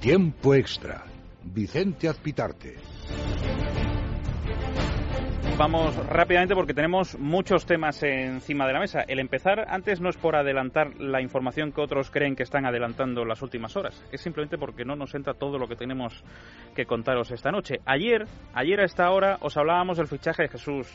Tiempo extra. Vicente Azpitarte. Vamos rápidamente porque tenemos muchos temas encima de la mesa. El empezar antes no es por adelantar la información que otros creen que están adelantando las últimas horas. Es simplemente porque no nos entra todo lo que tenemos que contaros esta noche. Ayer, ayer a esta hora os hablábamos del fichaje de Jesús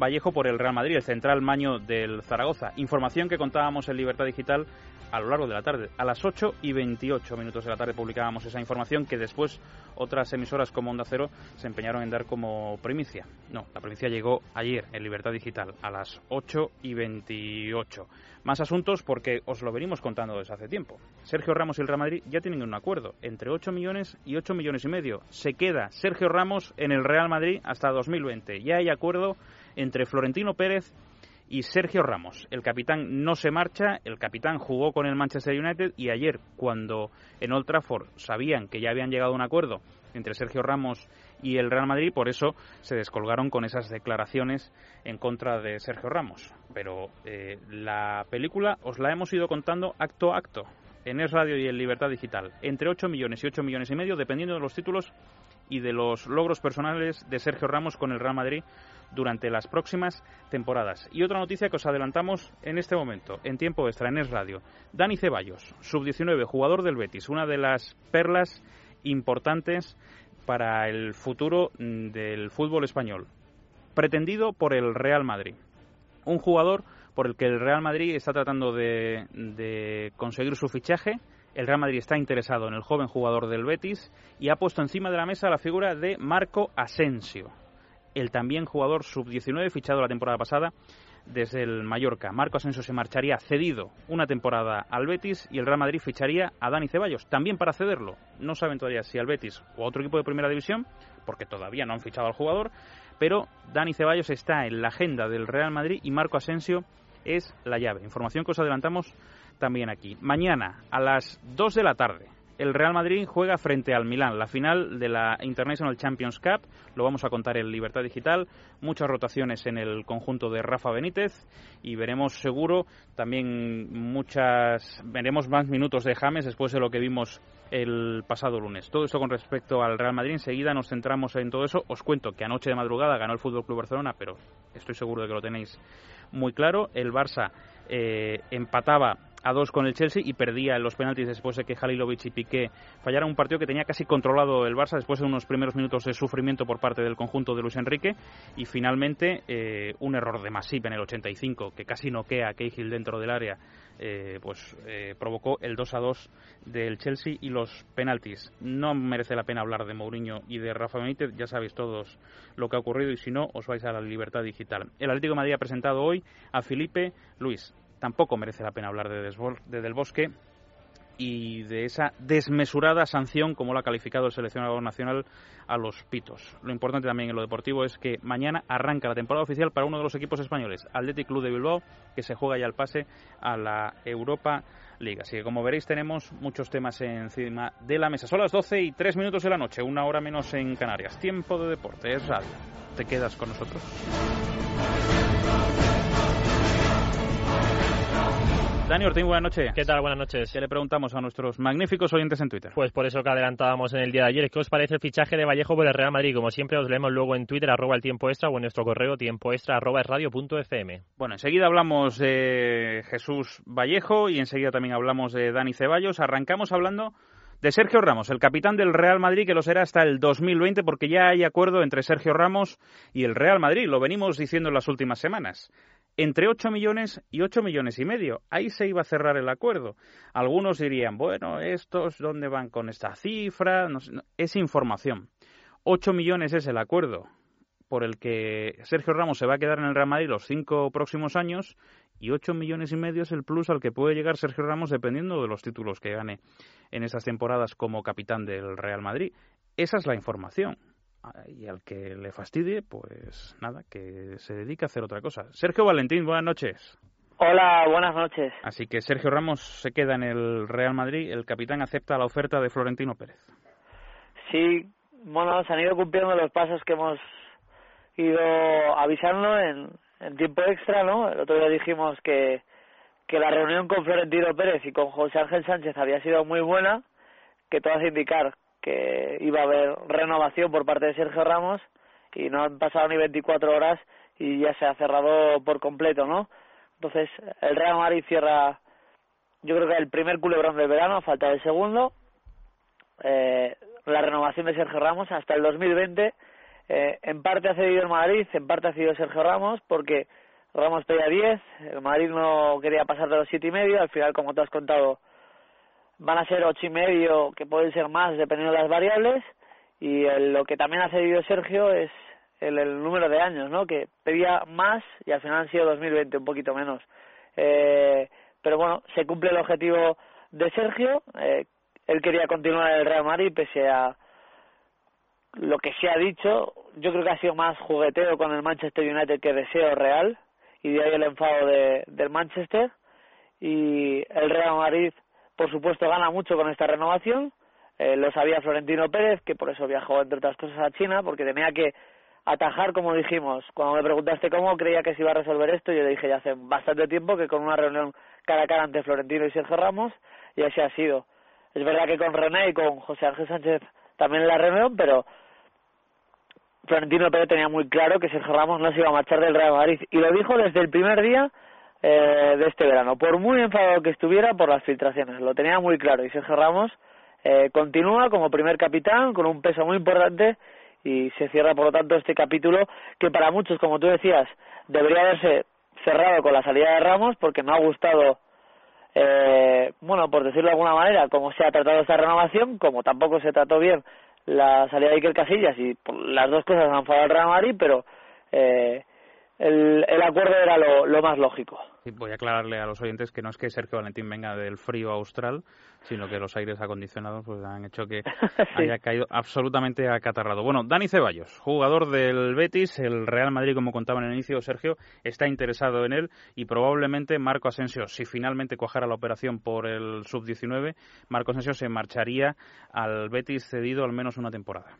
Vallejo por el Real Madrid, el central maño del Zaragoza. Información que contábamos en Libertad Digital a lo largo de la tarde. A las 8 y 28 minutos de la tarde publicábamos esa información que después otras emisoras como Onda Cero se empeñaron en dar como primicia. No, la primicia llegó ayer en Libertad Digital a las 8 y 28. Más asuntos porque os lo venimos contando desde hace tiempo. Sergio Ramos y el Real Madrid ya tienen un acuerdo entre 8 millones y 8 millones y medio. Se queda Sergio Ramos en el Real Madrid hasta 2020. Ya hay acuerdo entre Florentino Pérez y Sergio Ramos. El capitán no se marcha, el capitán jugó con el Manchester United y ayer, cuando en Old Trafford sabían que ya habían llegado a un acuerdo entre Sergio Ramos y el Real Madrid, por eso se descolgaron con esas declaraciones en contra de Sergio Ramos. Pero eh, la película os la hemos ido contando acto a acto en Es Radio y en Libertad Digital, entre 8 millones y 8 millones y medio, dependiendo de los títulos y de los logros personales de Sergio Ramos con el Real Madrid durante las próximas temporadas. Y otra noticia que os adelantamos en este momento, en tiempo extra, en Es Radio. Dani Ceballos, sub-19, jugador del Betis, una de las perlas importantes para el futuro mm, del fútbol español. Pretendido por el Real Madrid. Un jugador por el que el Real Madrid está tratando de, de conseguir su fichaje. El Real Madrid está interesado en el joven jugador del Betis y ha puesto encima de la mesa la figura de Marco Asensio el también jugador sub-19 fichado la temporada pasada desde el Mallorca. Marco Asensio se marcharía cedido una temporada al Betis y el Real Madrid ficharía a Dani Ceballos, también para cederlo. No saben todavía si al Betis o a otro equipo de primera división, porque todavía no han fichado al jugador, pero Dani Ceballos está en la agenda del Real Madrid y Marco Asensio es la llave. Información que os adelantamos también aquí. Mañana a las 2 de la tarde el Real Madrid juega frente al Milán, la final de la International Champions Cup. Lo vamos a contar en Libertad Digital. Muchas rotaciones en el conjunto de Rafa Benítez y veremos seguro también muchas, veremos más minutos de James después de lo que vimos el pasado lunes. Todo esto con respecto al Real Madrid. Enseguida nos centramos en todo eso. Os cuento que anoche de madrugada ganó el Fútbol Club Barcelona, pero estoy seguro de que lo tenéis muy claro. El Barça eh, empataba a dos con el Chelsea y perdía los penaltis después de que Halilovic y Piqué fallaran un partido que tenía casi controlado el Barça después de unos primeros minutos de sufrimiento por parte del conjunto de Luis Enrique y finalmente eh, un error de Masip en el 85 que casi noquea a Cahill dentro del área eh, pues eh, provocó el 2 a 2 del Chelsea y los penaltis. No merece la pena hablar de Mourinho y de Rafa Benítez, ya sabéis todos lo que ha ocurrido y si no os vais a la libertad digital. El Atlético Madrid ha presentado hoy a Felipe Luis tampoco merece la pena hablar de, Del Bosque y de esa desmesurada sanción, como lo ha calificado el seleccionador nacional, a los pitos. Lo importante también en lo deportivo es que mañana arranca la temporada oficial para uno de los equipos españoles, Athletic Club de Bilbao, que se juega ya el pase a la Europa League. Así que, como veréis, tenemos muchos temas encima de la mesa. Son las 12 y 3 minutos de la noche, una hora menos en Canarias. Tiempo de deporte, es radio. Te quedas con nosotros. Dani Ortín, buenas noches. ¿Qué tal? Buenas noches. ¿Qué le preguntamos a nuestros magníficos oyentes en Twitter? Pues por eso que adelantábamos en el día de ayer. ¿Qué os parece el fichaje de Vallejo por el Real Madrid? Como siempre os leemos luego en Twitter, arroba el tiempo extra o en nuestro correo tiempo extra arroba radio.fm. Bueno, enseguida hablamos de Jesús Vallejo y enseguida también hablamos de Dani Ceballos. Arrancamos hablando de Sergio Ramos, el capitán del Real Madrid, que lo será hasta el 2020, porque ya hay acuerdo entre Sergio Ramos y el Real Madrid. Lo venimos diciendo en las últimas semanas entre 8 millones y 8 millones y medio. Ahí se iba a cerrar el acuerdo. Algunos dirían, bueno, estos, ¿dónde van con esta cifra? es información. 8 millones es el acuerdo por el que Sergio Ramos se va a quedar en el Real Madrid los cinco próximos años y 8 millones y medio es el plus al que puede llegar Sergio Ramos dependiendo de los títulos que gane en estas temporadas como capitán del Real Madrid. Esa es la información y al que le fastidie, pues nada, que se dedique a hacer otra cosa. Sergio Valentín, buenas noches. Hola, buenas noches. Así que Sergio Ramos se queda en el Real Madrid, el capitán acepta la oferta de Florentino Pérez. Sí, bueno, se han ido cumpliendo los pasos que hemos ido avisando en, en tiempo extra, ¿no? El otro día dijimos que, que la reunión con Florentino Pérez y con José Ángel Sánchez había sido muy buena, que todo hace indicar que iba a haber renovación por parte de Sergio Ramos y no han pasado ni 24 horas y ya se ha cerrado por completo, ¿no? Entonces, el Real Madrid cierra, yo creo que el primer culebrón del verano, falta el segundo, eh, la renovación de Sergio Ramos hasta el 2020. Eh, en parte ha cedido el Madrid, en parte ha cedido Sergio Ramos, porque Ramos pedía 10, el Madrid no quería pasar de los siete y medio, al final, como te has contado, van a ser ocho y medio, que pueden ser más dependiendo de las variables, y lo que también ha cedido Sergio es el, el, número de años, ¿no? Que pedía más y al final han sido 2020, un poquito menos. Eh, pero bueno, se cumple el objetivo de Sergio. Eh, él quería continuar el Real Madrid pese a lo que se ha dicho. Yo creo que ha sido más jugueteo con el Manchester United que deseo real y de ahí el enfado de, del Manchester. Y el Real Madrid, por supuesto, gana mucho con esta renovación. Eh, lo sabía Florentino Pérez, que por eso viajó, entre otras cosas, a China, porque tenía que atajar, como dijimos. Cuando me preguntaste cómo creía que se iba a resolver esto, yo le dije ya hace bastante tiempo que con una reunión cara a cara ante Florentino y Sergio Ramos, y así ha sido. Es verdad que con René y con José Ángel Sánchez también la reunión, pero Florentino Pérez tenía muy claro que Sergio Ramos no se iba a marchar del Real Madrid y lo dijo desde el primer día eh, de este verano, por muy enfadado que estuviera por las filtraciones, lo tenía muy claro. Y Sergio Ramos eh, continúa como primer capitán con un peso muy importante y se cierra por lo tanto este capítulo que para muchos, como tú decías, debería haberse cerrado con la salida de Ramos porque no ha gustado, eh, bueno, por decirlo de alguna manera, cómo se ha tratado esta renovación, como tampoco se trató bien la salida de Iker Casillas y las dos cosas han fallado al Real Madrid, pero eh, el, el acuerdo era lo, lo más lógico. voy a aclararle a los oyentes que no es que Sergio Valentín venga del frío austral, sino que los aires acondicionados pues han hecho que haya caído absolutamente acatarrado. Bueno, Dani Ceballos, jugador del Betis, el Real Madrid, como contaba en el inicio, Sergio, está interesado en él y probablemente Marco Asensio, si finalmente cojara la operación por el sub-19, Marco Asensio se marcharía al Betis cedido al menos una temporada.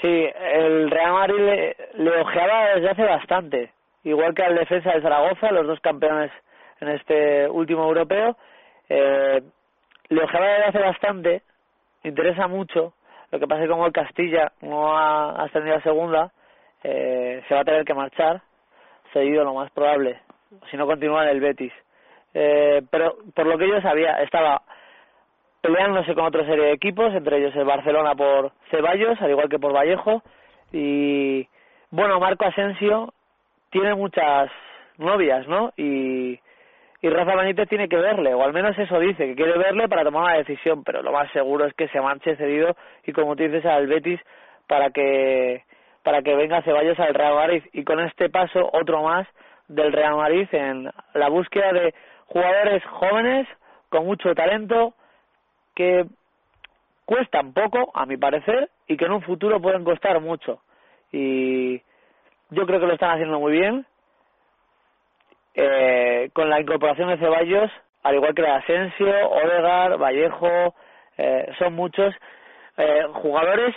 Sí, el Real Madrid le, le ojeaba desde hace bastante, igual que al defensa de Zaragoza, los dos campeones en este último europeo. Eh, le ojeaba desde hace bastante, interesa mucho. Lo que pasa es que como el Castilla no ha ascendido a segunda, eh, se va a tener que marchar, cedido lo más probable, si no continúa en el Betis. Eh, pero por lo que yo sabía, estaba peleándose con otra serie de equipos, entre ellos el Barcelona por Ceballos, al igual que por Vallejo. Y bueno, Marco Asensio tiene muchas novias, ¿no? Y, y Rafa Benítez tiene que verle, o al menos eso dice, que quiere verle para tomar una decisión, pero lo más seguro es que se marche cedido y como tú dices al Betis para que para que venga Ceballos al Real Madrid y con este paso otro más del Real Madrid en la búsqueda de jugadores jóvenes con mucho talento que cuestan poco, a mi parecer, y que en un futuro pueden costar mucho. Y yo creo que lo están haciendo muy bien. Eh, con la incorporación de Ceballos, al igual que de Asensio, Odegar, Vallejo, eh, son muchos eh, jugadores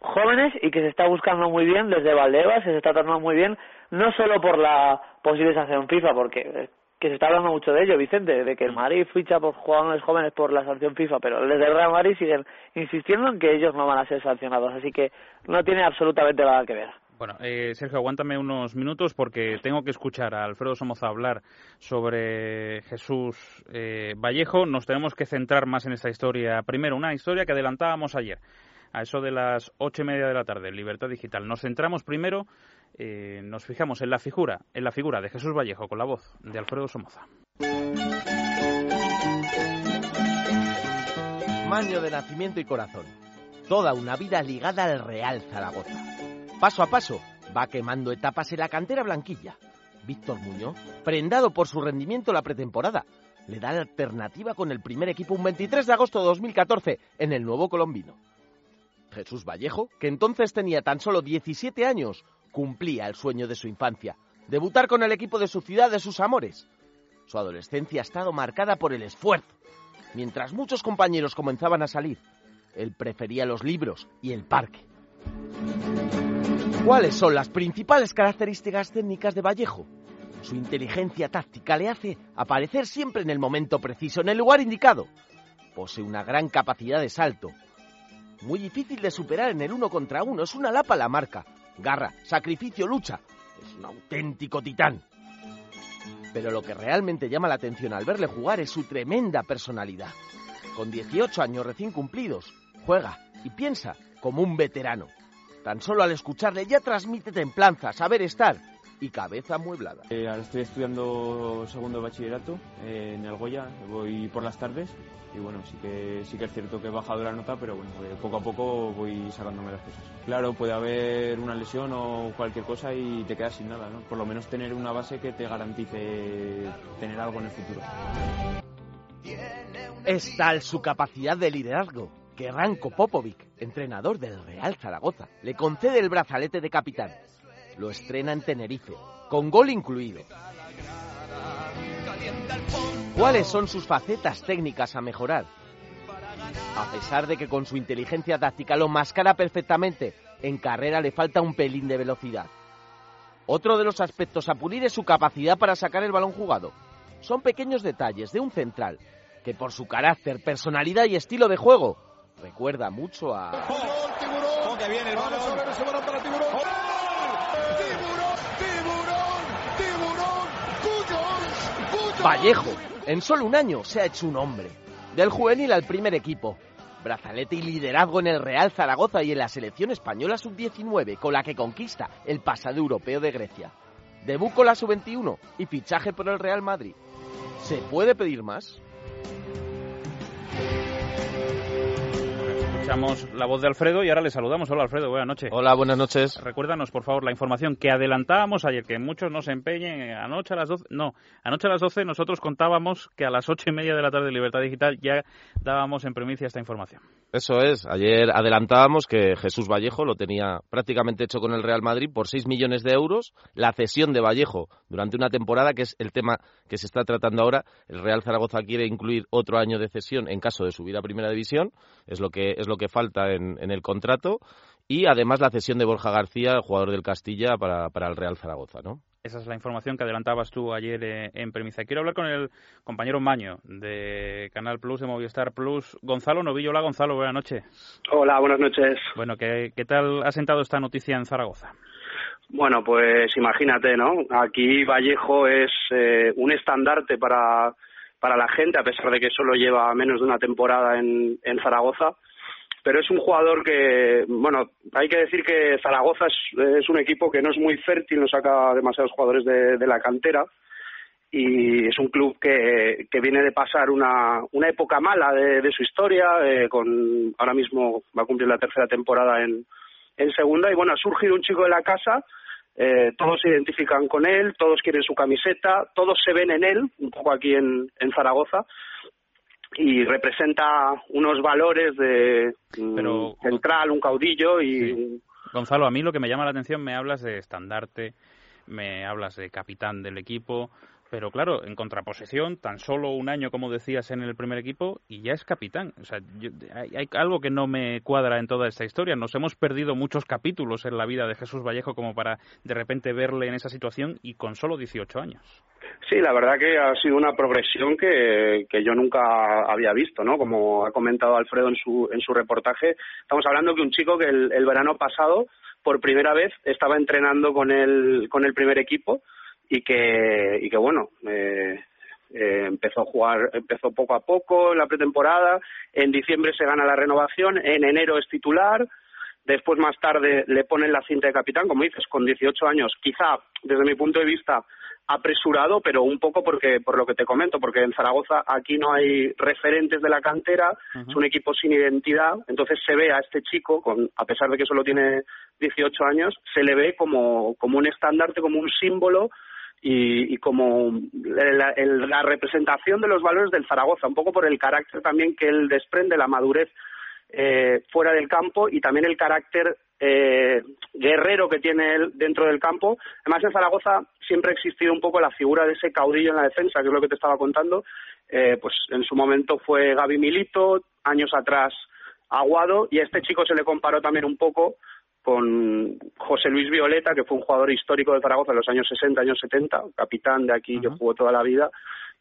jóvenes y que se está buscando muy bien desde Valdebas, se está tratando muy bien, no solo por la posible sanción FIFA, porque que se está hablando mucho de ello, Vicente, de que el Madrid ficha por jugadores jóvenes por la sanción FIFA, pero desde el Real Madrid siguen insistiendo en que ellos no van a ser sancionados, así que no tiene absolutamente nada que ver. Bueno, eh, Sergio, aguántame unos minutos porque tengo que escuchar a Alfredo Somoza hablar sobre Jesús eh, Vallejo. Nos tenemos que centrar más en esta historia. Primero, una historia que adelantábamos ayer, a eso de las ocho y media de la tarde, Libertad Digital. Nos centramos primero eh, nos fijamos en la figura, en la figura de Jesús Vallejo con la voz de Alfredo Somoza. Maño de nacimiento y corazón. Toda una vida ligada al Real Zaragoza. Paso a paso va quemando etapas en la cantera blanquilla. Víctor Muñoz, prendado por su rendimiento la pretemporada, le da la alternativa con el primer equipo un 23 de agosto de 2014 en el nuevo colombino. Jesús Vallejo, que entonces tenía tan solo 17 años, cumplía el sueño de su infancia, debutar con el equipo de su ciudad de sus amores. Su adolescencia ha estado marcada por el esfuerzo. Mientras muchos compañeros comenzaban a salir, él prefería los libros y el parque. ¿Cuáles son las principales características técnicas de Vallejo? Su inteligencia táctica le hace aparecer siempre en el momento preciso, en el lugar indicado. Posee una gran capacidad de salto. Muy difícil de superar en el uno contra uno. Es una lapa la marca. Garra, sacrificio, lucha. Es un auténtico titán. Pero lo que realmente llama la atención al verle jugar es su tremenda personalidad. Con 18 años recién cumplidos, juega y piensa como un veterano. Tan solo al escucharle ya transmite templanza, saber estar y cabeza amueblada. Eh, ahora estoy estudiando segundo de bachillerato eh, en el Goya, voy por las tardes y bueno, sí que, sí que es cierto que he bajado la nota, pero bueno, eh, poco a poco voy sacándome las cosas. Claro, puede haber una lesión o cualquier cosa y te quedas sin nada, ¿no? Por lo menos tener una base que te garantice tener algo en el futuro. Es tal su capacidad de liderazgo que Ranko Popovic, entrenador del Real Zaragoza, le concede el brazalete de capitán. Lo estrena en Tenerife, con gol incluido. ¿Cuáles son sus facetas técnicas a mejorar? A pesar de que con su inteligencia táctica lo mascara perfectamente, en carrera le falta un pelín de velocidad. Otro de los aspectos a pulir es su capacidad para sacar el balón jugado. Son pequeños detalles de un central que por su carácter, personalidad y estilo de juego recuerda mucho a... Vallejo, en solo un año se ha hecho un hombre. Del juvenil al primer equipo. Brazalete y liderazgo en el Real Zaragoza y en la selección española sub-19, con la que conquista el pasado europeo de Grecia. Debut con la sub-21 y fichaje por el Real Madrid. ¿Se puede pedir más? Escuchamos la voz de Alfredo y ahora le saludamos. Hola Alfredo, buenas noches. Hola, buenas noches. Recuérdanos, por favor, la información que adelantábamos ayer, que muchos no se empeñen. Anoche a las 12, no, anoche a las 12 nosotros contábamos que a las ocho y media de la tarde de Libertad Digital ya dábamos en primicia esta información. Eso es. Ayer adelantábamos que Jesús Vallejo lo tenía prácticamente hecho con el Real Madrid por 6 millones de euros. La cesión de Vallejo durante una temporada, que es el tema que se está tratando ahora. El Real Zaragoza quiere incluir otro año de cesión en caso de subir a Primera División. Es lo que es lo que falta en, en el contrato. Y además la cesión de Borja García, el jugador del Castilla, para, para el Real Zaragoza, ¿no? Esa es la información que adelantabas tú ayer eh, en premisa. Quiero hablar con el compañero Maño de Canal Plus, de Movistar Plus. Gonzalo Novillo. Hola, Gonzalo, buenas noches. Hola, buenas noches. Bueno, ¿qué, qué tal ha sentado esta noticia en Zaragoza? Bueno, pues imagínate, ¿no? Aquí Vallejo es eh, un estandarte para, para la gente, a pesar de que solo lleva menos de una temporada en, en Zaragoza pero es un jugador que, bueno, hay que decir que Zaragoza es, es, un equipo que no es muy fértil, no saca demasiados jugadores de, la cantera y es un club que, que viene de pasar una, una época mala de, de su historia, eh, con ahora mismo va a cumplir la tercera temporada en, en segunda y bueno, ha surgido un chico de la casa, eh, todos se identifican con él, todos quieren su camiseta, todos se ven en él, un poco aquí en, en Zaragoza, y representa unos valores de Pero, central, un caudillo y... Sí. Gonzalo, a mí lo que me llama la atención, me hablas de estandarte, me hablas de capitán del equipo, pero claro, en contraposición, tan solo un año, como decías, en el primer equipo y ya es capitán. O sea, yo, hay, algo que no me cuadra en toda esta historia. Nos hemos perdido muchos capítulos en la vida de Jesús Vallejo como para de repente verle en esa situación y con solo 18 años. Sí, la verdad que ha sido una progresión que, que yo nunca había visto, ¿no? Como ha comentado Alfredo en su, en su reportaje, estamos hablando de un chico que el, el verano pasado, por primera vez, estaba entrenando con el, con el primer equipo y que, y que bueno, eh, eh, empezó a jugar, empezó poco a poco en la pretemporada, en diciembre se gana la renovación, en enero es titular, después más tarde le ponen la cinta de capitán, como dices, con 18 años, quizá desde mi punto de vista apresurado, pero un poco porque por lo que te comento, porque en Zaragoza aquí no hay referentes de la cantera, uh -huh. es un equipo sin identidad, entonces se ve a este chico, con, a pesar de que solo tiene 18 años, se le ve como, como un estandarte, como un símbolo y, y como la, representación de los valores del Zaragoza, un poco por el carácter también que él desprende, la madurez eh, fuera del campo y también el carácter eh, guerrero que tiene él dentro del campo. Además, en Zaragoza siempre ha existido un poco la figura de ese caudillo en la defensa, que es lo que te estaba contando. Eh, pues en su momento fue Gaby Milito, años atrás Aguado, y a este chico se le comparó también un poco con José Luis Violeta, que fue un jugador histórico de Zaragoza en los años 60, años 70, capitán de aquí uh -huh. que jugó toda la vida,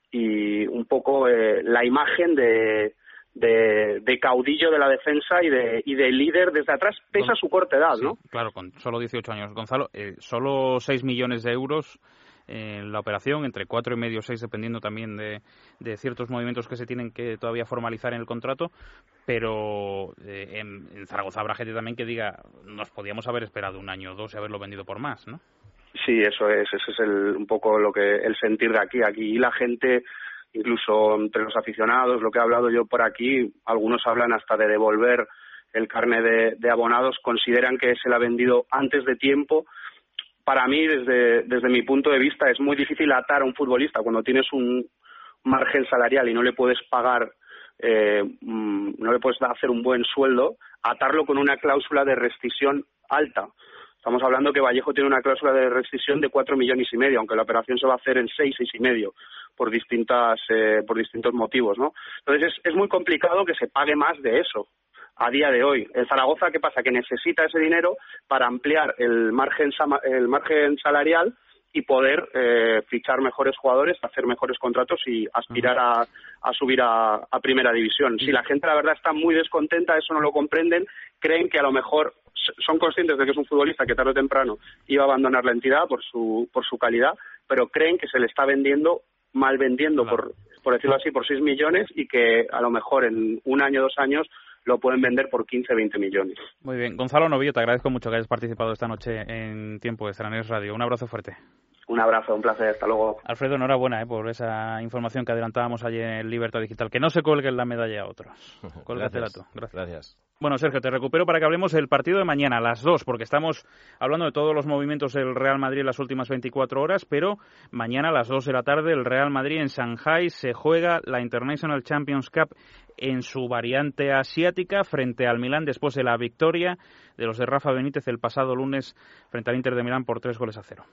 y un poco eh, la imagen de de, caudillo de la defensa y de, y de líder desde atrás, pese a su corta edad, ¿no? Claro, con solo 18 años. Gonzalo, eh, solo 6 millones de euros en la operación, entre cuatro y medio seis, dependiendo también de, de, ciertos movimientos que se tienen que todavía formalizar en el contrato. Pero eh, en, Zaragoza habrá gente también que diga, nos podíamos haber esperado un año o dos y haberlo vendido por más, ¿no? Sí, eso es, ese es el, un poco lo que el sentir de aquí. Aquí la gente incluso entre los aficionados, lo que he hablado yo por aquí, algunos hablan hasta de devolver el carne de, abonados, consideran que se le ha vendido antes de tiempo. Para mí, desde, desde mi punto de vista, es muy difícil atar a un futbolista cuando tienes un margen salarial y no le puedes pagar, eh, mm, no le puedes hacer un buen sueldo, atarlo con una cláusula de rescisión alta. Estamos hablando que Vallejo tiene una cláusula de rescisión de cuatro millones y medio, aunque la operación se va a hacer en seis, seis y medio por distintas eh, por distintos motivos, ¿no? Entonces es, es muy complicado que se pague más de eso a día de hoy. El Zaragoza, ¿qué pasa? Que necesita ese dinero para ampliar el margen, el margen salarial y poder eh, fichar mejores jugadores, hacer mejores contratos y aspirar a, a subir a, a, primera división. Si la gente, la verdad, está muy descontenta, eso no lo comprenden, creen que a lo mejor son conscientes de que es un futbolista que tarde o temprano iba a abandonar la entidad por su, por su calidad, pero creen que se le está vendiendo mal vendiendo, por, por decirlo así, por 6 millones y que a lo mejor en un año, dos años lo pueden vender por 15, 20 millones. Muy bien. Gonzalo Novillo, te agradezco mucho que hayas participado esta noche en Tiempo de Stranés Radio. Un abrazo fuerte. Un abrazo, un placer, hasta luego. Alfredo, enhorabuena eh, por esa información que adelantábamos ayer en Libertad Digital. Que no se cuelguen la medalla a otros. Cuélgatela tú. Gracias. Gracias. Bueno, Sergio, te recupero para que hablemos del partido de mañana a las dos, porque estamos hablando de todos los movimientos del Real Madrid en las últimas 24 horas, pero mañana a las dos de la tarde el Real Madrid en Shanghai se juega la International Champions Cup en su variante asiática frente al Milán después de la victoria de los de Rafa Benítez el pasado lunes frente al Inter de Milán por tres goles a cero.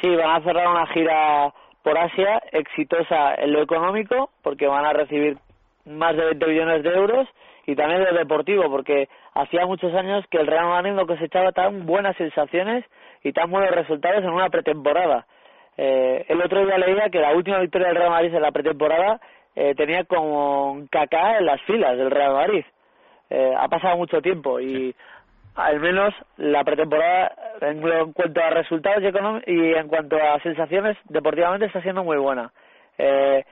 Sí, van a cerrar una gira por Asia exitosa en lo económico, porque van a recibir más de 20 millones de euros y también de deportivo, porque hacía muchos años que el Real Madrid no cosechaba tan buenas sensaciones y tan buenos resultados en una pretemporada. Eh, el otro día leía que la última victoria del Real Madrid en la pretemporada eh, tenía como caca en las filas del Real Madrid. Eh, ha pasado mucho tiempo y al menos la pretemporada en cuanto a resultados y, en cuanto a sensaciones deportivamente está siendo muy buena. Eh,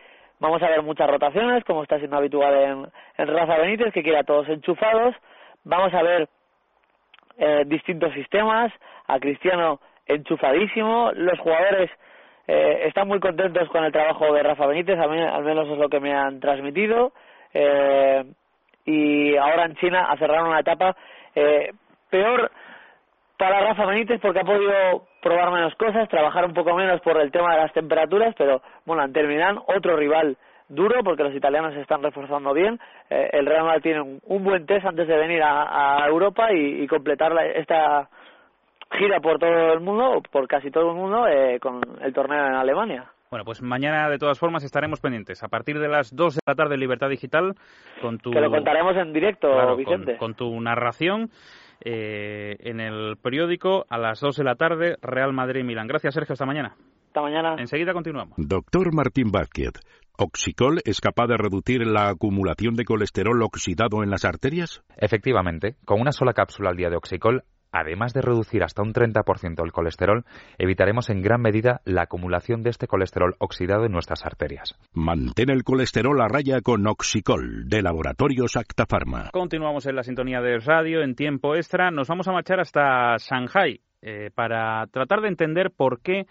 Vamos a ver muchas rotaciones, como está siendo habitual en, en Rafa Benítez, que quiere a todos enchufados. Vamos a ver eh, distintos sistemas, a Cristiano enchufadísimo. Los jugadores eh, están muy contentos con el trabajo de Rafa Benítez, a mí, al menos es lo que me han transmitido. Eh, y ahora en China a cerrar una etapa eh, peor para Rafa Benítez porque ha podido probar menos cosas, trabajar un poco menos por el tema de las temperaturas, pero bueno, en terminan otro rival duro porque los italianos se están reforzando bien. Eh, el Real Madrid tiene un, buen test antes de venir a, Europa y, completar esta gira por todo el mundo, por casi todo el mundo, eh, con el torneo en Alemania. Bueno, pues mañana de todas formas estaremos pendientes. A partir de las 2 de la tarde en Libertad Digital, con tu... Que lo contaremos en directo, Vicente. con tu narración eh, en el periódico a las 2 de la tarde, Real Madrid-Milán. Gracias, Sergio. Hasta mañana. Hasta mañana. Enseguida continuamos. Doctor Martín Vázquez, ¿Oxicol es capaz de reducir la acumulación de colesterol oxidado en las arterias? Efectivamente, con una sola cápsula al día de Oxicol además de reducir hasta un 30% el colesterol, evitaremos en gran medida la acumulación de este colesterol oxidado en nuestras arterias. Mantén el colesterol a raya con Oxicol, de Laboratorios Acta Continuamos en la sintonía de radio en tiempo extra. Nos vamos a marchar hasta Shanghai eh, para tratar de entender por qué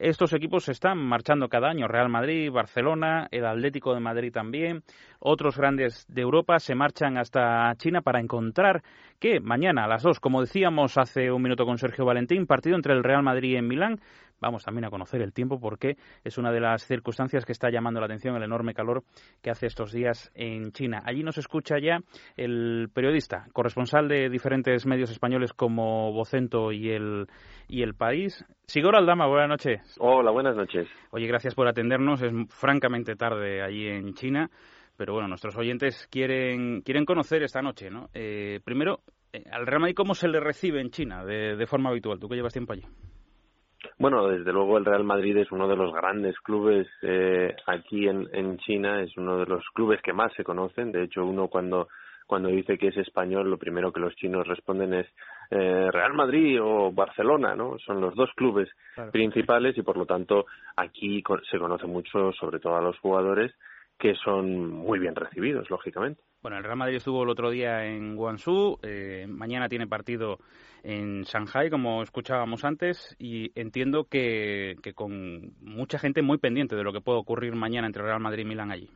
estos equipos se están marchando cada año. Real Madrid, Barcelona, el Atlético de Madrid también. Otros grandes de Europa se marchan hasta China para encontrar que mañana a las dos, como decíamos hace un minuto con Sergio Valentín, partido entre el Real Madrid y Milán, vamos también a conocer el tiempo porque es una de las circunstancias que está llamando la atención el enorme calor que hace estos días en China. Allí nos escucha ya el periodista, corresponsal de diferentes medios españoles como Vocento y el, y el País. Sigor Aldama, buenas noches. Hola, buenas noches. Oye, gracias por atendernos. Es francamente tarde allí en China pero bueno, nuestros oyentes quieren, quieren conocer esta noche, ¿no? Eh, primero, eh, al Real Madrid, ¿cómo se le recibe en China de, de, forma habitual? ¿Tú que llevas tiempo allí? Bueno, desde luego el Real Madrid es uno de los grandes clubes eh, aquí en, en China, es uno de los clubes que más se conocen. De hecho, uno cuando cuando dice que es español, lo primero que los chinos responden es eh, Real Madrid o Barcelona, ¿no? Son los dos clubes principales y por lo tanto aquí se conoce mucho, sobre todo a los jugadores, que son muy bien recibidos, lógicamente. Bueno, el Real Madrid estuvo el otro día en Guangzhou, eh, mañana tiene partido en Shanghai, como escuchábamos antes, y entiendo que, que con mucha gente muy pendiente de lo que puede ocurrir mañana entre Real Madrid y Milán allí.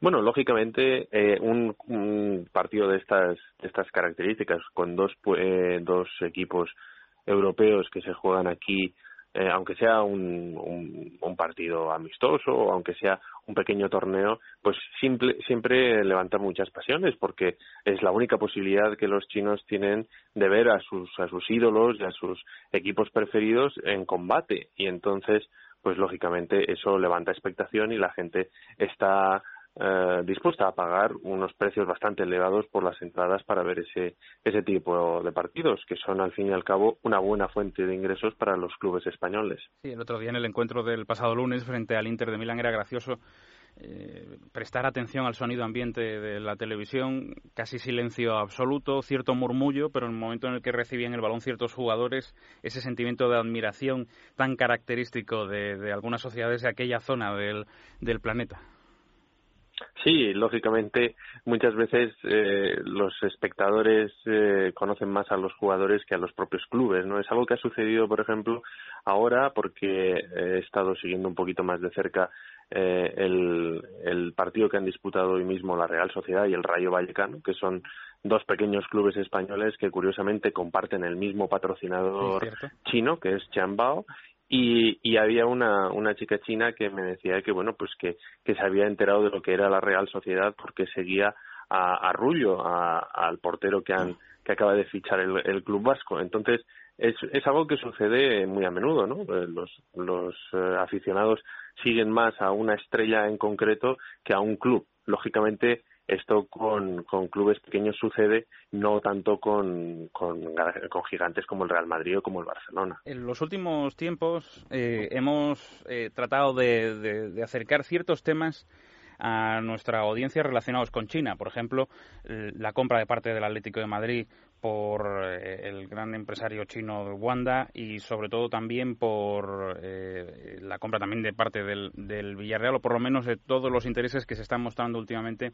Bueno, lógicamente, eh, un, un, partido de estas, estas características, con dos, eh, dos equipos europeos que se juegan aquí, eh, aunque sea un, un, partido amistoso o aunque sea un pequeño torneo, pues siempre levanta muchas pasiones porque es la única posibilidad que los chinos tienen de ver a sus, a sus ídolos y a sus equipos preferidos en combate. Y entonces, pues lógicamente eso levanta expectación y la gente está eh, dispuesta a pagar unos precios bastante elevados por las entradas para ver ese, ese tipo de partidos, que son al fin y al cabo una buena fuente de ingresos para los clubes españoles. Sí, el otro día en el encuentro del pasado lunes frente al Inter de Milán era gracioso eh, prestar atención al sonido ambiente de la televisión, casi silencio absoluto, cierto murmullo, pero en el momento en el que recibían el balón ciertos jugadores, ese sentimiento de admiración tan característico de, de algunas sociedades de aquella zona del, del planeta. Sí, lógicamente muchas veces eh, los espectadores eh, conocen más a los jugadores que a los propios clubes, ¿no? Es algo que ha sucedido, por ejemplo, ahora porque he estado siguiendo un poquito más de cerca eh, el, el partido que han disputado hoy mismo la Real Sociedad y el Rayo Vallecano, que son dos pequeños clubes españoles que curiosamente comparten el mismo patrocinador chino, que es Chambao, y, y había una, una chica china que me decía que bueno pues que, que se había enterado de lo que era la Real Sociedad porque seguía a, a Rullo, al portero que han que acaba de fichar el, el club vasco. Entonces es, es algo que sucede muy a menudo, ¿no? Eh, los, los eh, aficionados siguen más a una estrella en concreto que a un club. Lógicamente esto con, clubes pequeños sucede, no tanto con, con, gigantes como el Real Madrid o como el Barcelona. En los últimos tiempos eh, hemos eh, tratado de, de, de acercar ciertos temas a nuestra audiencia relacionados con China. Por ejemplo, la compra de parte del Atlético de Madrid por eh, el gran empresario chino Wanda y sobre todo también por eh, la compra también de parte del, del, Villarreal o por lo menos de todos los intereses que se están mostrando últimamente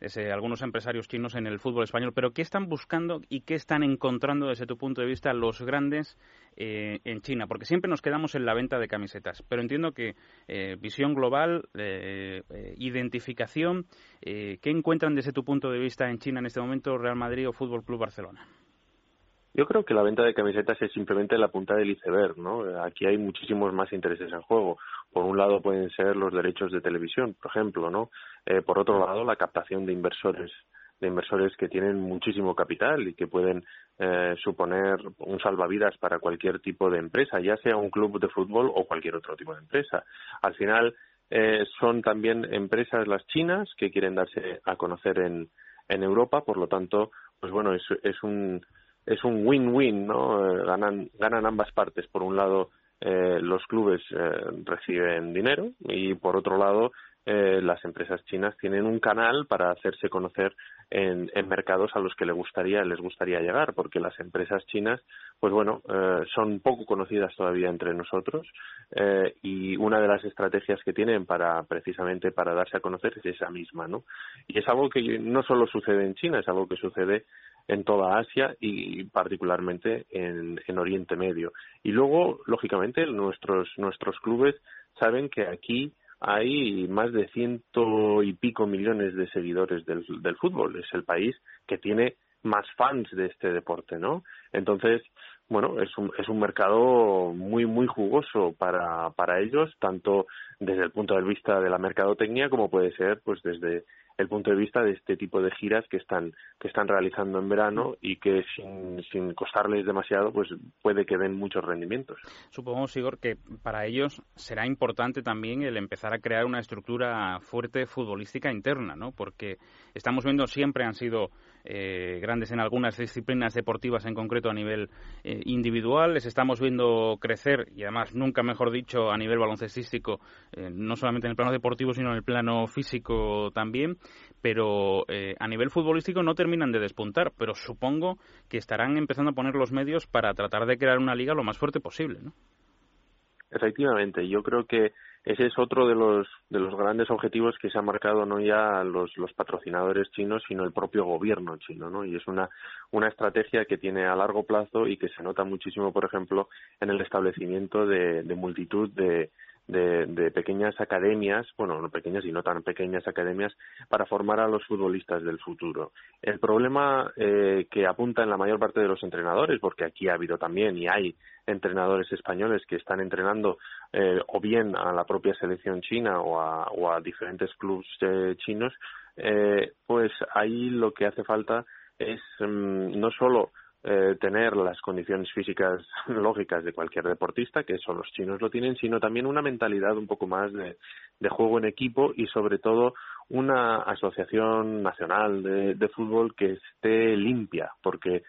desde algunos empresarios chinos en el fútbol español. Pero ¿qué están buscando y qué están encontrando desde tu punto de vista los grandes eh, en China? Porque siempre nos quedamos en la venta de camisetas, pero entiendo que eh, visión global, eh, identificación, ¿qué encuentran desde tu punto de vista en China en este momento Real Madrid o Fútbol Club Barcelona? Yo creo que la venta de camisetas es simplemente la punta del iceberg, ¿no? Aquí hay muchísimos más intereses en juego. Por un lado pueden ser los derechos de televisión, por ejemplo, ¿no? Eh, por otro lado, la captación de inversores de inversores que tienen muchísimo capital y que pueden eh, suponer un salvavidas para cualquier tipo de empresa, ya sea un club de fútbol o cualquier otro tipo de empresa. Al final eh, son también empresas las chinas que quieren darse a conocer en, en Europa, por lo tanto, pues bueno, es, es un es un win-win, ¿no? Eh, ganan, ganan ambas partes. Por un lado, eh, los clubes eh, reciben dinero y por otro lado, eh, las empresas chinas tienen un canal para hacerse conocer en, en, mercados a los que les gustaría les gustaría llegar porque las empresas chinas pues bueno eh, son poco conocidas todavía entre nosotros eh, y una de las estrategias que tienen para precisamente para darse a conocer es esa misma no y es algo que no solo sucede en China es algo que sucede en toda Asia y particularmente en, en Oriente Medio. Y luego lógicamente nuestros nuestros clubes saben que aquí hay más de ciento y pico millones de seguidores del, del fútbol. Es el país que tiene más fans de este deporte, ¿no? Entonces, bueno, es un, es un mercado muy, muy jugoso para, para ellos, tanto desde el punto de vista de la mercadotecnia como puede ser, pues, desde el punto de vista de este tipo de giras que están que están realizando en verano y que sin, sin costarles demasiado pues puede que den muchos rendimientos. Supongo, Sigor, que para ellos será importante también el empezar a crear una estructura fuerte futbolística interna, ¿no? Porque estamos viendo siempre han sido eh, grandes en algunas disciplinas deportivas en concreto a nivel eh, individual. Les estamos viendo crecer y además nunca mejor dicho a nivel baloncestístico, eh, no solamente en el plano deportivo sino en el plano físico también. Pero a nivel futbolístico no terminan de despuntar, pero supongo que estarán empezando a poner los medios para tratar de crear una liga lo más fuerte posible, ¿no? Efectivamente, yo creo que ese es otro de los de los grandes objetivos que se han marcado no ya los, los patrocinadores chinos sino el propio gobierno chino no y es una una estrategia que tiene a largo plazo y que se nota muchísimo por ejemplo en el establecimiento de, de multitud de de, pequeñas academias, bueno, no pequeñas y no tan pequeñas academias, para formar a los futbolistas del futuro. El problema eh, que apunta en la mayor parte de los entrenadores, porque aquí ha habido también y hay entrenadores españoles que están entrenando eh, o bien a la propia selección china o a, diferentes clubes eh, chinos, pues ahí lo que hace falta es mm, no solo eh, tener las condiciones físicas lógicas de cualquier deportista, que eso los chinos lo tienen, sino también una mentalidad un poco más de, juego en equipo y sobre todo una asociación nacional de, fútbol que esté limpia, porque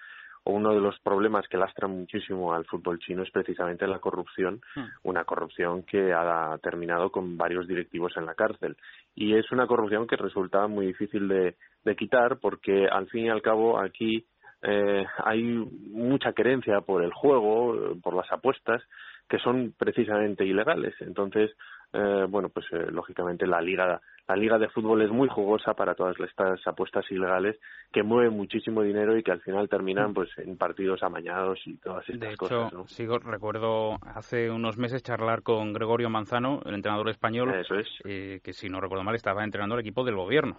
uno de los problemas que lastra muchísimo al fútbol chino es precisamente la corrupción, hmm. una corrupción que ha terminado con varios directivos en la cárcel. Y es una corrupción que resulta muy difícil de quitar porque al fin y al cabo aquí eh, hay mucha querencia por el juego, por las apuestas, que son precisamente ilegales. Entonces, eh, bueno, pues eh, lógicamente la liga la liga de fútbol es muy jugosa para todas estas apuestas ilegales que mueven muchísimo dinero y que al final terminan mm. pues en partidos amañados y todas estas de cosas. ¿no? sigo recuerdo hace unos meses charlar con Gregorio Manzano, el entrenador español, eh, que si no recuerdo mal estaba entrenando el equipo del gobierno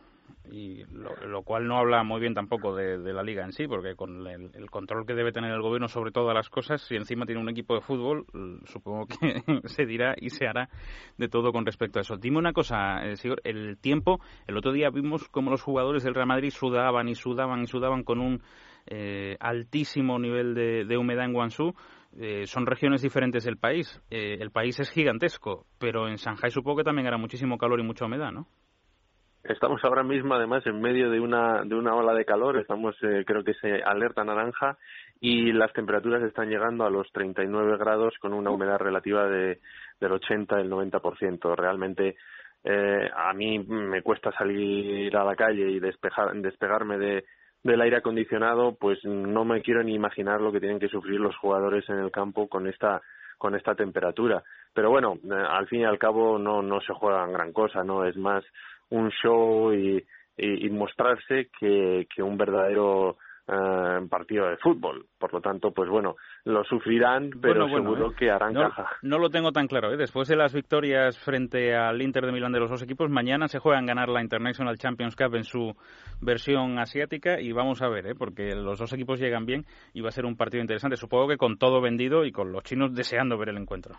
y lo, cual no habla muy bien tampoco de, la liga en sí, porque con el, control que debe tener el gobierno sobre todas las cosas, si encima tiene un equipo de fútbol, supongo que se dirá y se hará de todo con respecto a eso. Dime una cosa, eh, el tiempo, el otro día vimos cómo los jugadores del Real Madrid sudaban y sudaban y sudaban con un eh, altísimo nivel de, humedad en Guangzhou. Eh, son regiones diferentes del país. el país es gigantesco, pero en Shanghai supongo que también era muchísimo calor y mucha humedad, ¿no? Estamos ahora mismo, además, en medio de una, de una ola de calor. Estamos, eh, creo que es alerta naranja y las temperaturas están llegando a los 39 grados con una humedad relativa de, del 80 el 90%. Realmente eh, a mí me cuesta salir a la calle y despejar, despegarme de, del aire acondicionado, pues no me quiero ni imaginar lo que tienen que sufrir los jugadores en el campo con esta con esta temperatura. Pero bueno, eh, al fin y al cabo no no se juega gran cosa, no es más un show y, mostrarse que un verdadero eh, partido de fútbol. Por lo tanto, pues bueno, lo sufrirán, pero seguro ¿eh? que harán no, caja. No lo tengo tan claro. ¿eh? Después de las victorias frente al Inter de Milán de los dos equipos, mañana se juegan ganar la International Champions Cup en su versión asiática y vamos a ver, ¿eh? porque los dos equipos llegan bien y va a ser un partido interesante. Supongo que con todo vendido y con los chinos deseando ver el encuentro.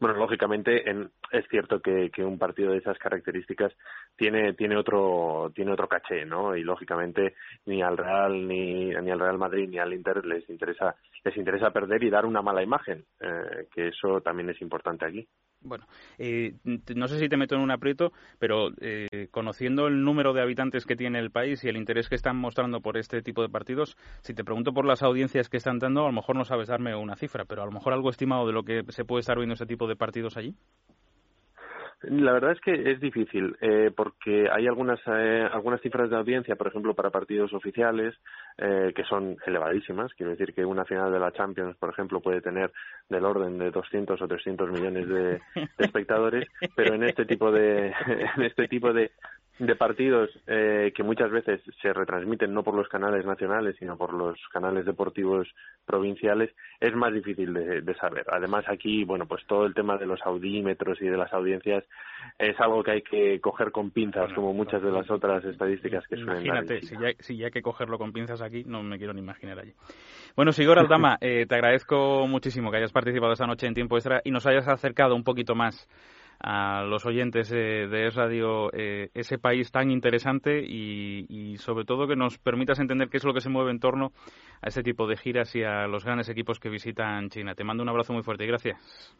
Bueno, lógicamente en, es cierto que, que, un partido de esas características tiene tiene otro tiene otro caché, ¿no? Y lógicamente ni al Real ni, ni al Real Madrid ni al Inter les interesa les interesa perder y dar una mala imagen, eh, que eso también es importante aquí. Bueno, eh, no sé si te meto en un aprieto, pero eh, conociendo el número de habitantes que tiene el país y el interés que están mostrando por este tipo de partidos, si te pregunto por las audiencias que están dando, a lo mejor no sabes darme una cifra, pero a lo mejor algo estimado de lo que se puede estar viendo ese tipo de partidos allí. La verdad es que es difícil, eh, porque hay algunas, eh, algunas cifras de audiencia, por ejemplo, para partidos oficiales, eh, que son elevadísimas. Quiero decir que una final de la Champions, por ejemplo, puede tener del orden de 200 o 300 millones de, espectadores, pero en este tipo de, en este tipo de, de partidos eh, que muchas veces se retransmiten no por los canales nacionales sino por los canales deportivos provinciales es más difícil de, saber. Además aquí bueno pues todo el tema de los audímetros y de las audiencias es algo que hay que coger con pinzas como muchas de las otras estadísticas que suelen imagínate si ya, si ya hay que cogerlo con pinzas aquí no me quiero ni imaginar allí. Bueno Sigor Aldama eh, te agradezco muchísimo que hayas participado esta noche en tiempo extra y nos hayas acercado un poquito más a los oyentes de Es Radio ese país tan interesante y, y, sobre todo que nos permitas entender qué es lo que se mueve en torno a ese tipo de giras y a los grandes equipos que visitan China. Te mando un abrazo muy fuerte y gracias.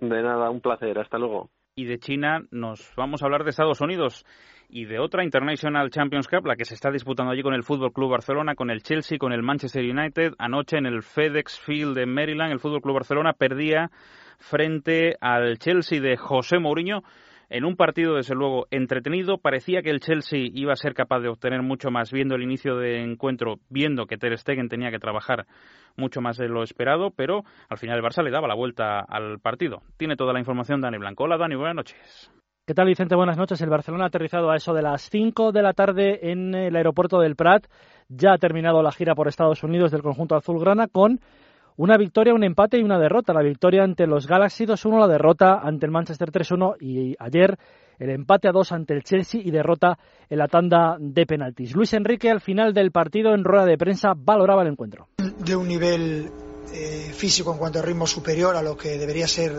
De nada, un placer. Hasta luego. Y de China nos vamos a hablar de Estados Unidos y de otra International Champions Cup, la que se está disputando allí con el Fútbol Club Barcelona, con el Chelsea, con el Manchester United. Anoche en el FedEx Field de Maryland, el Fútbol Club Barcelona perdía frente al Chelsea de José Mourinho en un partido, desde luego, entretenido. Parecía que el Chelsea iba a ser capaz de obtener mucho más viendo el inicio de encuentro, viendo que Ter Stegen tenía que trabajar mucho más de lo esperado, pero al final el Barça le daba la vuelta al partido. Tiene toda la información Dani Blanco. Hola Dani, buenas noches. ¿Qué tal, Vicente? Buenas noches. El Barcelona ha aterrizado a eso de las 5 de la tarde en el aeropuerto del Prat. Ya ha terminado la gira por Estados Unidos del conjunto azulgrana con una victoria, un empate y una derrota. La victoria ante los Galaxy 2-1, la derrota ante el Manchester 3-1 y ayer el empate a 2 ante el Chelsea y derrota en la tanda de penaltis. Luis Enrique al final del partido en rueda de prensa valoraba el encuentro. De un nivel eh, físico en cuanto a ritmo superior a lo que debería ser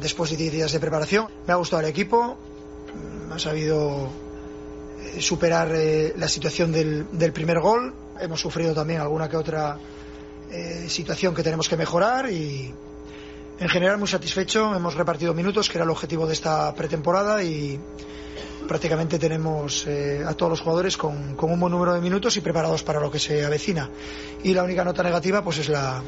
después de 10 días de preparación. Me ha gustado el equipo, ha sabido eh, superar eh, la situación del, primer gol. Hemos sufrido también alguna que otra eh, situación que tenemos que mejorar y en general muy satisfecho. Hemos repartido minutos, que era el objetivo de esta pretemporada y prácticamente tenemos a todos los jugadores con, un buen número de minutos y preparados para lo que se avecina. Y la única nota negativa pues es la,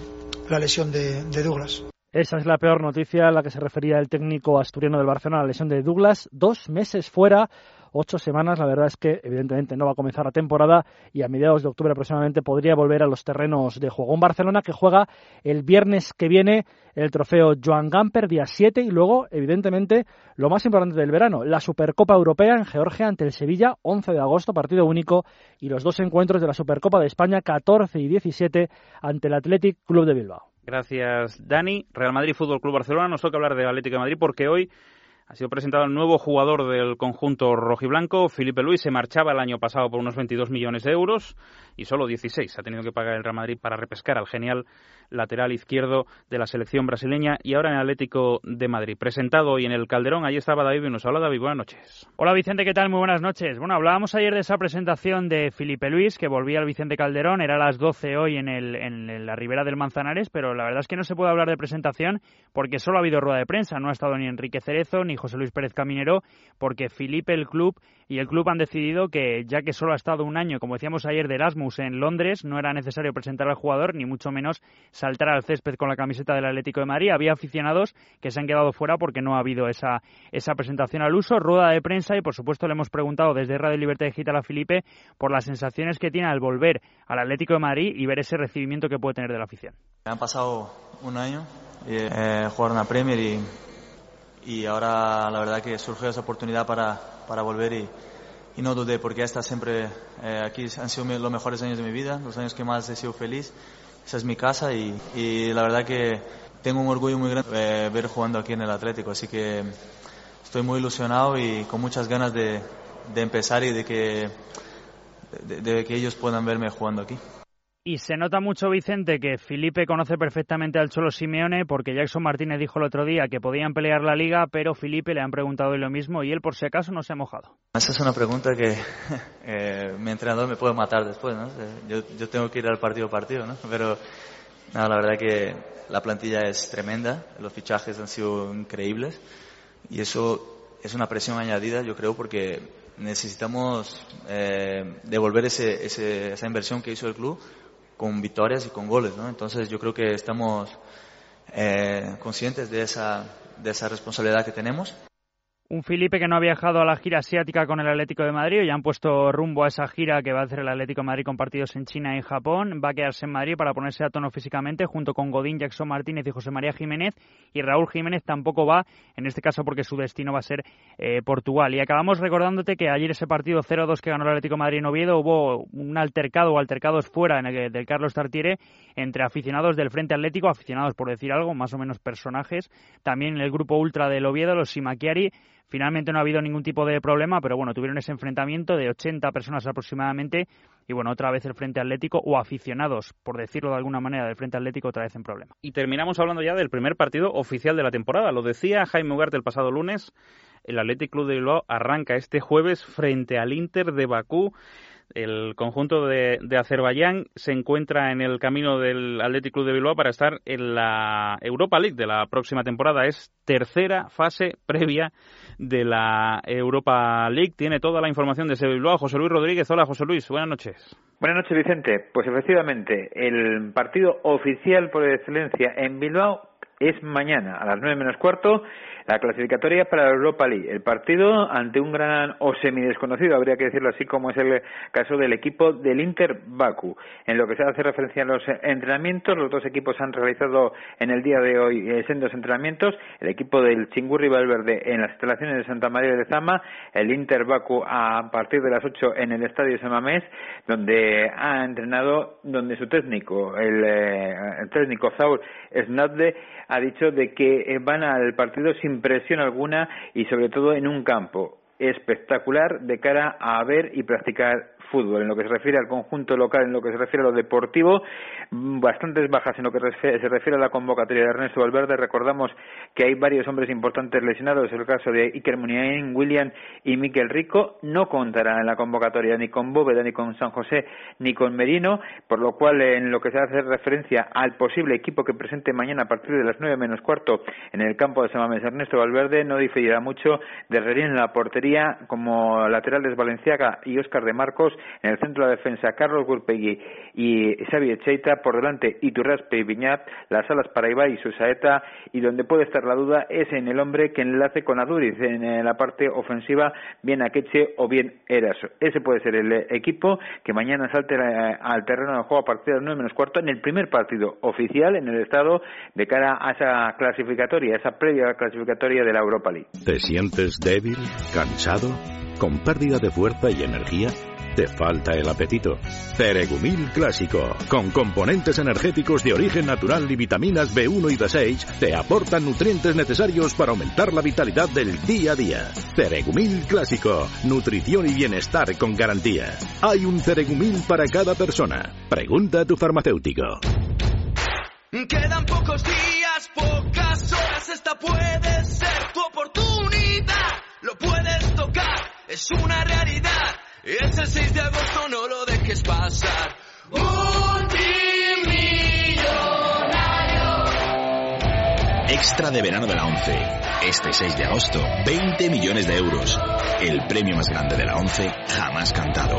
lesión de Douglas. Esa es la peor noticia a la que se refería el técnico asturiano del Barcelona, la lesión de Douglas. Dos meses fuera, ocho semanas. La verdad es que, evidentemente, no va a comenzar la temporada y a mediados de octubre aproximadamente podría volver a los terrenos de juego. Un Barcelona que juega el viernes que viene el trofeo Joan Gamper, día 7, y luego, evidentemente, lo más importante del verano, la Supercopa Europea en Georgia ante el Sevilla, 11 de agosto, partido único, y los dos encuentros de la Supercopa de España, 14 y 17, ante el Athletic Club de Bilbao. Gracias, Dani. Real Madrid, Fútbol Club Barcelona. Nos toca hablar de Atlético de Madrid porque hoy ha sido presentado el nuevo jugador del conjunto rojiblanco, Felipe Luis. Se marchaba el año pasado por unos 22 millones de euros y solo 16 ha tenido que pagar el Real Madrid para repescar al genial lateral izquierdo de la selección brasileña y ahora en Atlético de Madrid. Presentado hoy en el Calderón, ahí estaba David nos Hola David, buenas noches. Hola Vicente, ¿qué tal? Muy buenas noches. Bueno, hablábamos ayer de esa presentación de Felipe Luis, que volvía al Vicente Calderón, era a las 12 hoy en, el, en la ribera del Manzanares, pero la verdad es que no se puede hablar de presentación porque solo ha habido rueda de prensa, no ha estado ni Enrique Cerezo ni José Luis Pérez Caminero, porque Felipe, el club y el club han decidido que ya que solo ha estado un año, como decíamos ayer, de Erasmus en Londres, no era necesario presentar al jugador, ni mucho menos saltar al césped con la camiseta del Atlético de Madrid. Había aficionados que se han quedado fuera porque no ha habido esa, esa presentación al uso, rueda de prensa y por supuesto le hemos preguntado desde Radio Libertad Digital a Felipe por las sensaciones que tiene al volver al Atlético de Madrid y ver ese recibimiento que puede tener de la afición. Han pasado un año y, eh, jugar una Premier y, y ahora la verdad que surgió esa oportunidad para, para volver y, y no dudé porque esta siempre eh, aquí han sido los mejores años de mi vida, los años que más he sido feliz. Esa es mi casa y, y la verdad que tengo un orgullo muy grande eh, ver jugando aquí en el Atlético, así que estoy muy ilusionado y con muchas ganas de, de empezar y de que, de que ellos puedan verme jugando aquí. Y se nota mucho, Vicente, que Felipe conoce perfectamente al Cholo Simeone, porque Jackson Martínez dijo el otro día que podían pelear la liga, pero Felipe le han preguntado hoy lo mismo y él, por si acaso, no se ha mojado. Esa es una pregunta que eh, mi entrenador me puede matar después, ¿no? Yo, yo, tengo que ir al partido a partido, ¿no? Pero no, la verdad que la plantilla es tremenda, los fichajes han sido increíbles y eso es una presión añadida, yo creo, porque necesitamos eh, devolver ese, ese, esa inversión que hizo el club con victorias y con goles, ¿no? Entonces yo creo que estamos eh, conscientes de esa, de esa responsabilidad que tenemos un Felipe que no ha viajado a la gira asiática con el Atlético de Madrid y han puesto rumbo a esa gira que va a hacer el Atlético de Madrid con partidos en China y Japón. Va a quedarse en Madrid para ponerse a tono físicamente junto con Godín, Jackson Martínez y José María Jiménez. Y Raúl Jiménez tampoco va, en este caso porque su destino va a ser eh, Portugal. Y acabamos recordándote que ayer ese partido 0-2 que ganó el Atlético de Madrid en Oviedo hubo un altercado o altercados fuera en el, del Carlos Tartiere entre aficionados del Frente Atlético, aficionados por decir algo, más o menos personajes. También en el grupo ultra del Oviedo, los Simaquiari Finalmente no ha habido ningún tipo de problema, pero bueno, tuvieron ese enfrentamiento de 80 personas aproximadamente y bueno, otra vez el Frente Atlético o aficionados, por decirlo de alguna manera, del Frente Atlético otra vez en problema. Y terminamos hablando ya del primer partido oficial de la temporada. Lo decía Jaime Ugarte el pasado lunes, el Athletic Club de Bilbao arranca este jueves frente al Inter de Bakú. El conjunto de, Azerbaiyán se encuentra en el camino del Athletic Club de Bilbao para estar en la Europa League de la próxima temporada. Es tercera fase previa de la Europa League. Tiene toda la información de ese Bilbao. José Luis Rodríguez. Hola, José Luis. Buenas noches. Buenas noches, Vicente. Pues efectivamente, el partido oficial por excelencia en Bilbao es mañana a las nueve menos cuarto la clasificatoria para la Europa League. El partido ante un gran o semidesconocido, habría que decirlo así, como es el caso del equipo del Inter Baku. En lo que se hace referencia a los entrenamientos, los dos equipos han realizado en el día de hoy eh, sendos entrenamientos. El equipo del Chingurri Valverde en las instalaciones de Santa María de Zama, el Inter Baku a partir de las ocho en el estadio Samamés, donde ha entrenado, donde su técnico, el, eh, técnico Zaur Snadde, ha dicho de que eh, van al partido sin presión alguna y sobre todo en un campo espectacular de cara a ver y practicar fútbol. En lo que se refiere al conjunto local, en lo que se refiere a lo deportivo, mm, bastantes bajas en lo que se refiere a la convocatoria de Ernesto Valverde. Recordamos que hay varios hombres importantes lesionados, el caso de Iker Muniain, William y Miquel Rico. No contarán en la convocatoria ni con Bóveda, ni con San José, ni con Merino, por lo cual en lo que se hace referencia al posible equipo que presente mañana a partir de las nueve menos cuarto en el campo de Samames Ernesto Valverde no diferirá mucho de Rerín en la portería como laterales Valenciaga y Óscar de Marcos en el centro de la defensa, Carlos Gurpegui y Xavi Cheita. Por delante, Iturraspe y Viñat. Las alas para Ibai y Susaeta. Y donde puede estar la duda es en el hombre que enlace con Aduriz en la parte ofensiva, bien Akeche o bien Eraso. Ese puede ser el equipo que mañana salte al terreno de juego a partir de las 9 menos cuarto en el primer partido oficial en el estado de cara a esa clasificatoria, esa previa clasificatoria de la Europa League. ¿Te sientes débil, cansado, con pérdida de fuerza y energía? ¿Te falta el apetito? Ceregumil Clásico, con componentes energéticos de origen natural y vitaminas B1 y B6, te aportan nutrientes necesarios para aumentar la vitalidad del día a día. Ceregumil Clásico, nutrición y bienestar con garantía. Hay un Ceregumil para cada persona. Pregunta a tu farmacéutico. Quedan pocos días, pocas horas, esta puede ser tu oportunidad. Lo puedes tocar, es una realidad. Es el 6 de agosto, no lo dejes pasar. Multimillonario. Extra de verano de la 11. Este 6 de agosto, 20 millones de euros. El premio más grande de la 11 jamás cantado.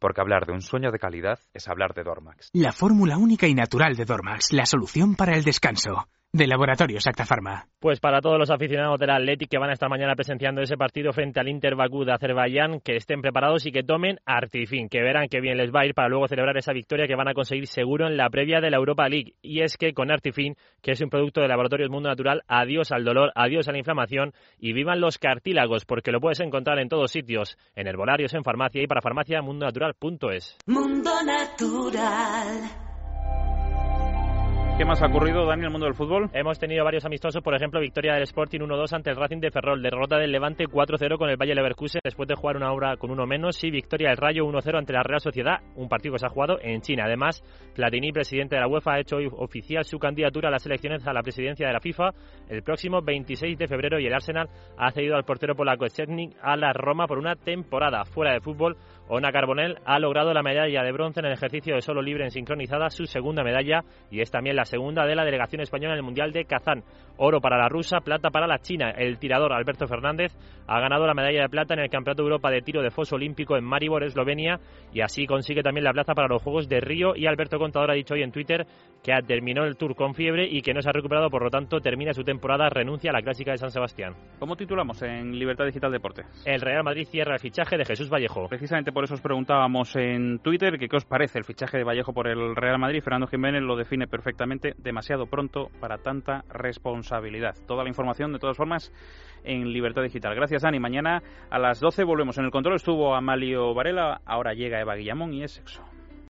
porque hablar de un sueño de calidad es hablar de Dormax. La fórmula única y natural de Dormax, la solución para el descanso de Laboratorios Acta Pharma. Pues para todos los aficionados del Athletic que van a estar mañana presenciando ese partido frente al Inter Bakú de Azerbaiyán, que estén preparados y que tomen Artifin, que verán que bien les va a ir para luego celebrar esa victoria que van a conseguir seguro en la previa de la Europa League. Y es que con Artifin, que es un producto de Laboratorios Mundo Natural, adiós al dolor, adiós a la inflamación y vivan los cartílagos, porque lo puedes encontrar en todos sitios, en herbolarios, en farmacia y para farmaciamundonatural.es. Mundo Natural. ¿Qué más ha ocurrido, Dani, en el mundo del fútbol? Hemos tenido varios amistosos, por ejemplo, victoria del Sporting 1-2 ante el Racing de Ferrol, derrota del Levante 4-0 con el Valle Leverkusen después de jugar una hora con uno menos y victoria del Rayo 1-0 ante la Real Sociedad, un partido que se ha jugado en China. Además, Platini, presidente de la UEFA, ha hecho hoy oficial su candidatura a las elecciones a la presidencia de la FIFA el próximo 26 de febrero y el Arsenal ha cedido al portero polaco Szczęsny a la Roma por una temporada fuera de fútbol. Ona Carbonell ha logrado la medalla de bronce en el ejercicio de solo libre en sincronizada, su segunda medalla y es también la segunda de la delegación española en el Mundial de Kazán. Oro para la rusa, plata para la china. El tirador Alberto Fernández ha ganado la medalla de plata en el Campeonato de Europa de Tiro de Foso Olímpico en Maribor, Eslovenia, y así consigue también la plaza para los Juegos de Río. Y Alberto Contador ha dicho hoy en Twitter que terminó el Tour con fiebre y que no se ha recuperado, por lo tanto termina su temporada, renuncia a la Clásica de San Sebastián. ¿Cómo titulamos en Libertad Digital Deporte? El Real Madrid cierra el fichaje de Jesús Vallejo. Precisamente por eso os preguntábamos en Twitter que qué os parece el fichaje de Vallejo por el Real Madrid. Fernando Jiménez lo define perfectamente, demasiado pronto para tanta responsabilidad. Toda la información, de todas formas, en Libertad Digital. Gracias, Dani. Mañana a las 12 volvemos. En el control estuvo Amalio Varela, ahora llega Eva Guillamón y es sexo.